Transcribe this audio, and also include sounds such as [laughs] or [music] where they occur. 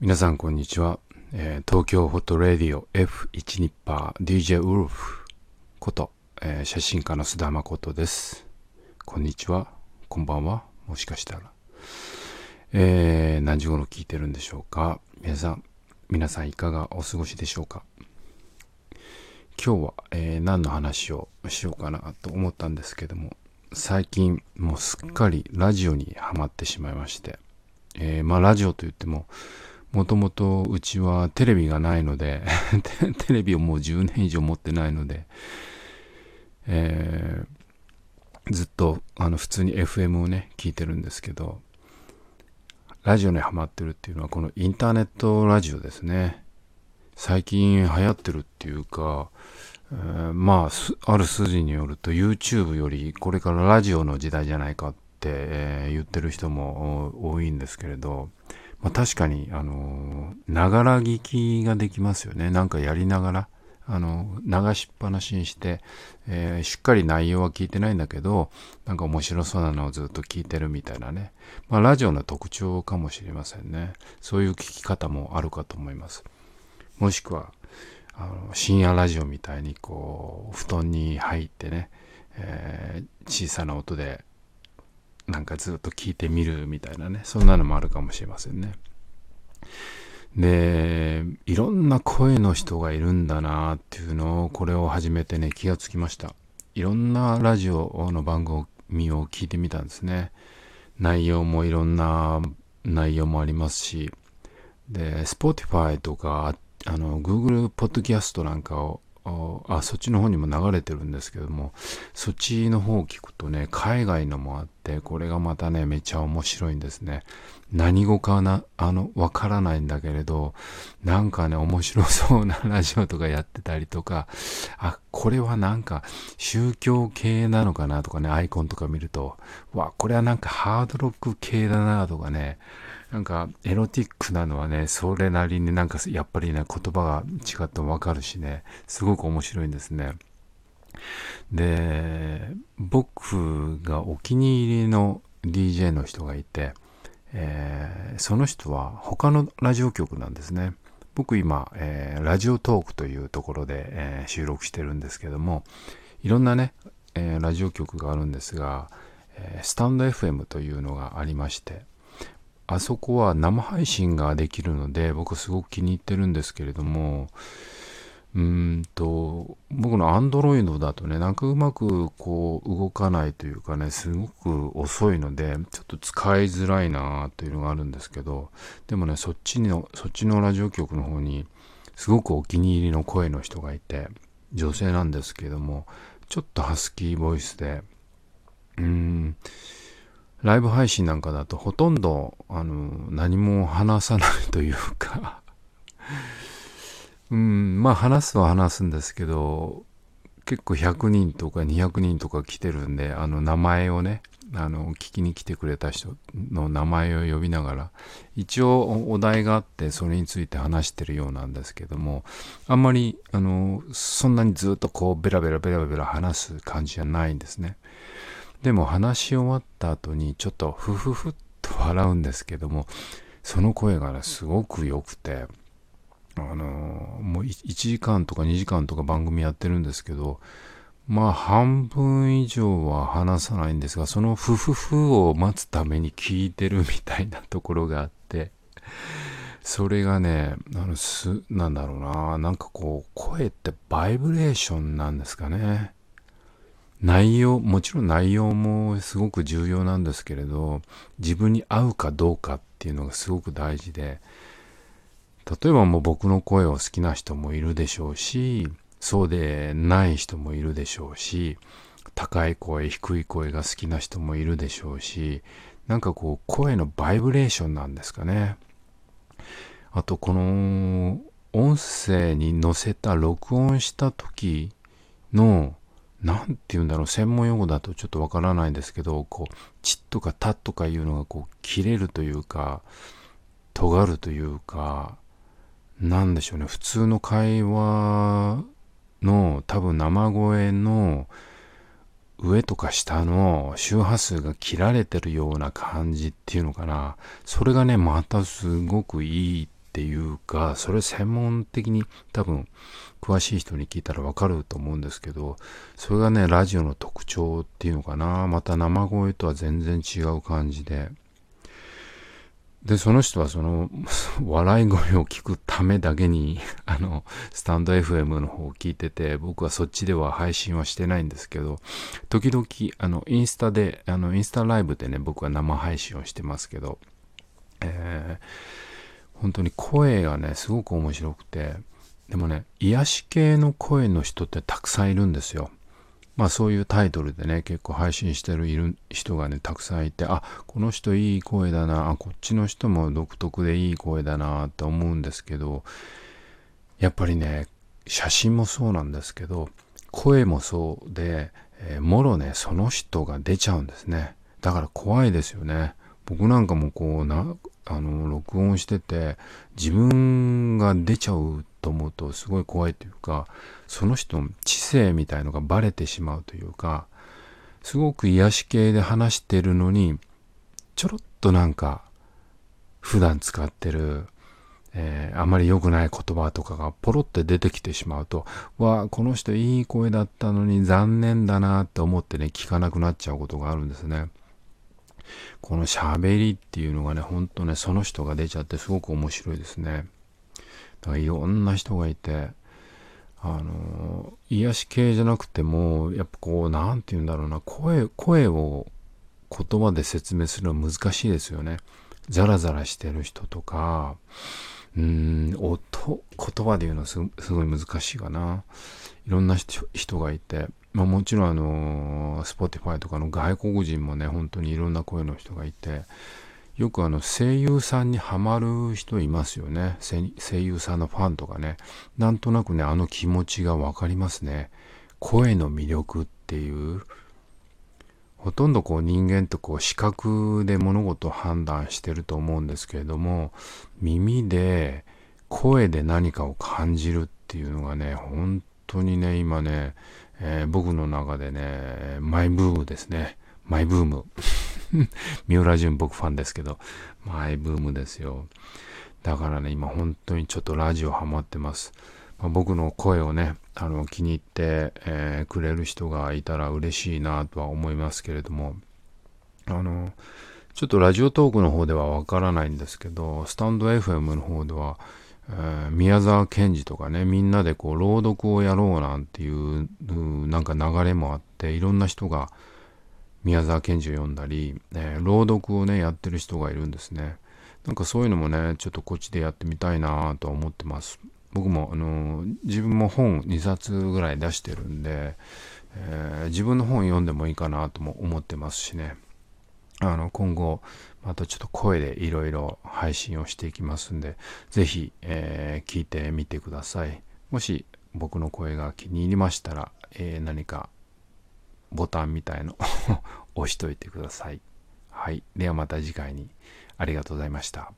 皆さんこんにちは、えー東京ホットレディオ F1 ニッパー DJ ウルフこと、えー写真家の須田誠です。こんにちは。こんばんは。もしかしたら、えー何時頃聞いてるんでしょうか。皆さん皆さんいかがお過ごしでしょうか。今日は、えー何の話をしようかなと思ったんですけども最近もうすっかりラジオにはまってしまいまして、えーまあラジオといってももともとうちはテレビがないので [laughs] テレビをもう10年以上持ってないので、えーずっとあの普通に FM をね聞いてるんですけどラジオにハマってるっていうのはこのインターネットラジオですね。最近流行ってるっていうか、えーまあある筋によると YouTube よりこれからラジオの時代じゃないかって、えー言ってる人も多いんですけれどまあ、確かに、あのながら聞きができますよね。なんかやりながら、あの流しっぱなしにして、えーしっかり内容は聞いてないんだけど、なんか面白そうなのをずっと聞いてるみたいなね。まあ、ラジオの特徴かもしれませんね。そういう聞き方もあるかと思います。もしくは、あの深夜ラジオみたいにこう、布団に入ってね、えー小さな音でなんかずっと聞いてみるみたいなね、そんなのもあるかもしれませんね。で、いろんな声の人がいるんだなっていうのを、これを始めてね、気がつきました。いろんなラジオの番組を聞いてみたんですね。内容もいろんな内容もありますし、で、Spotify とか、あの、Google Podcast なんかを、あ、そっちの方にも流れてるんですけども、そっちの方を聞くとね、海外のもあって、これがまたね、めちゃ面白いんですね。何語かな、あの、わからないんだけれど、なんかね、面白そうなラジオとかやってたりとか、あ、これはなんか宗教系なのかなとかね、アイコンとか見ると、わ、これはなんかハードロック系だなとかね、なんかエロティックなのはね、それなりになんかやっぱりね、言葉が違ってもわかるしね、すごく面白いんですね。で、僕がお気に入りの DJ の人がいて、えーその人は他のラジオ局なんですね。僕今、えーラジオトークというところで、えー収録してるんですけども、いろんなね、えラジオ局があるんですが、えスタンド FM というのがありまして、あそこは生配信ができるので、僕すごく気に入ってるんですけれども、うんと、僕の Android だとね、なんかうまくこう動かないというかね、すごく遅いので、ちょっと使いづらいなというのがあるんですけど、でもね、そっちの、そっちのラジオ局の方に、すごくお気に入りの声の人がいて、女性なんですけども、ちょっとハスキーボイスで、うん、ライブ配信なんかだとほとんど、あの、何も話さないというか、うん、まあ話すは話すんですけど、結構100人とか200人とか来てるんで、あの名前をね、あの聞きに来てくれた人の名前を呼びながら、一応お題があってそれについて話してるようなんですけども、あんまり、あの、そんなにずっとこうベラベラベラベラ話す感じじゃないんですね。でも話し終わった後にちょっとフフフっと笑うんですけども、その声がね、すごく良くて、あのもう1時間とか2時間とか番組やってるんですけど、まあ半分以上は話さないんですが、そのフフフを待つために聞いてるみたいなところがあって、それがね、あの、す、なんだろうな、なんかこう、声ってバイブレーションなんですかね。内容、もちろん内容もすごく重要なんですけれど、自分に合うかどうかっていうのがすごく大事で、例えばもう僕の声を好きな人もいるでしょうし、そうでない人もいるでしょうし、高い声、低い声が好きな人もいるでしょうし、なんかこう声のバイブレーションなんですかね。あとこの音声に乗せた録音した時のなんて言うんだろう、専門用語だとちょっとわからないんですけど、こう、チッとかタッとかいうのがこう、切れるというか、尖るというか、なんでしょうね、普通の会話の多分生声の上とか下の周波数が切られてるような感じっていうのかな。それがね、またすごくいいってっていうかそれ専門的に多分詳しい人に聞いたらわかると思うんですけどそれがねラジオの特徴っていうのかな。また生声とは全然違う感じで。でその人はその [laughs] 笑い声を聞くためだけに [laughs] あのスタンド FM の方を聞いてて僕はそっちでは配信はしてないんですけど時々あのインスタであのインスタライブでね僕は生配信をしてますけど、えー、本当に声がねすごく面白くてでもね癒し系の声の人ってたくさんいるんですよ。まあそういうタイトルでね、結構配信してるいる人がね、たくさんいて、あ、この人いい声だな、あ、こっちの人も独特でいい声だなって思うんですけど、やっぱりね、写真もそうなんですけど、声もそうで、えー、もろね、その人が出ちゃうんですね。だから怖いですよね。僕なんかもこうな、あの、録音してて、自分が出ちゃうと思うとすごい怖いというかその人の知性みたいのがバレてしまうというかすごく癒し系で話してるのにちょろっとなんか普段使ってる、えー、あまり良くない言葉とかがポロって出てきてしまうとわあこの人いい声だったのに残念だなって思ってね聞かなくなっちゃうことがあるんですね。この喋りっていうのがね、ほんとね、その人が出ちゃってすごく面白いですね。だからいろんな人がいて、あの、癒し系じゃなくても、やっぱこう、なんて言うんだろうな、声、声を言葉で説明するのは難しいですよね。ザラザラしてる人とか、うん、音、言葉で言うのすすごい難しいかな。いろんな人がいて、まあもちろんあの、Spotify とかの外国人もね、本当にいろんな声の人がいて、よくあの声優さんにはまる人いますよね。声優さんのファンとかね。なんとなくねあの気持ちが分かりますね。声の魅力っていう。ほとんどこう人間とこう視覚で物事を判断してると思うんですけれども耳で声で何かを感じるっていうのがね本当にね今ね、えー、僕の中でねマイブームですねマイブーム三浦淳僕ファンですけど、マイブームですよ。だからね、今本当にちょっとラジオハマってます。まあ、僕の声をね、あの気に入って、えー、くれる人がいたら嬉しいなとは思いますけれども、あの、ちょっとラジオトークの方ではわからないんですけど、スタンド FM の方では、えー、宮沢賢治とかね、みんなでこう朗読をやろうなんていう、なんか流れもあって、いろんな人が、宮沢賢治を読んだり、えー、朗読をね、やってる人がいるんですね。なんかそういうのもね、ちょっとこっちでやってみたいなとは思ってます。僕も、あのー、自分も本2冊ぐらい出してるんで、えー、自分の本読んでもいいかなとも思ってますしね。あの、今後、またちょっと声でいろいろ配信をしていきますんで、ぜひ、えー、聞いてみてください。もし僕の声が気に入りましたら、えー、何かボタンみたいのを [laughs] 押しといてください。はい。ではまた次回にありがとうございました。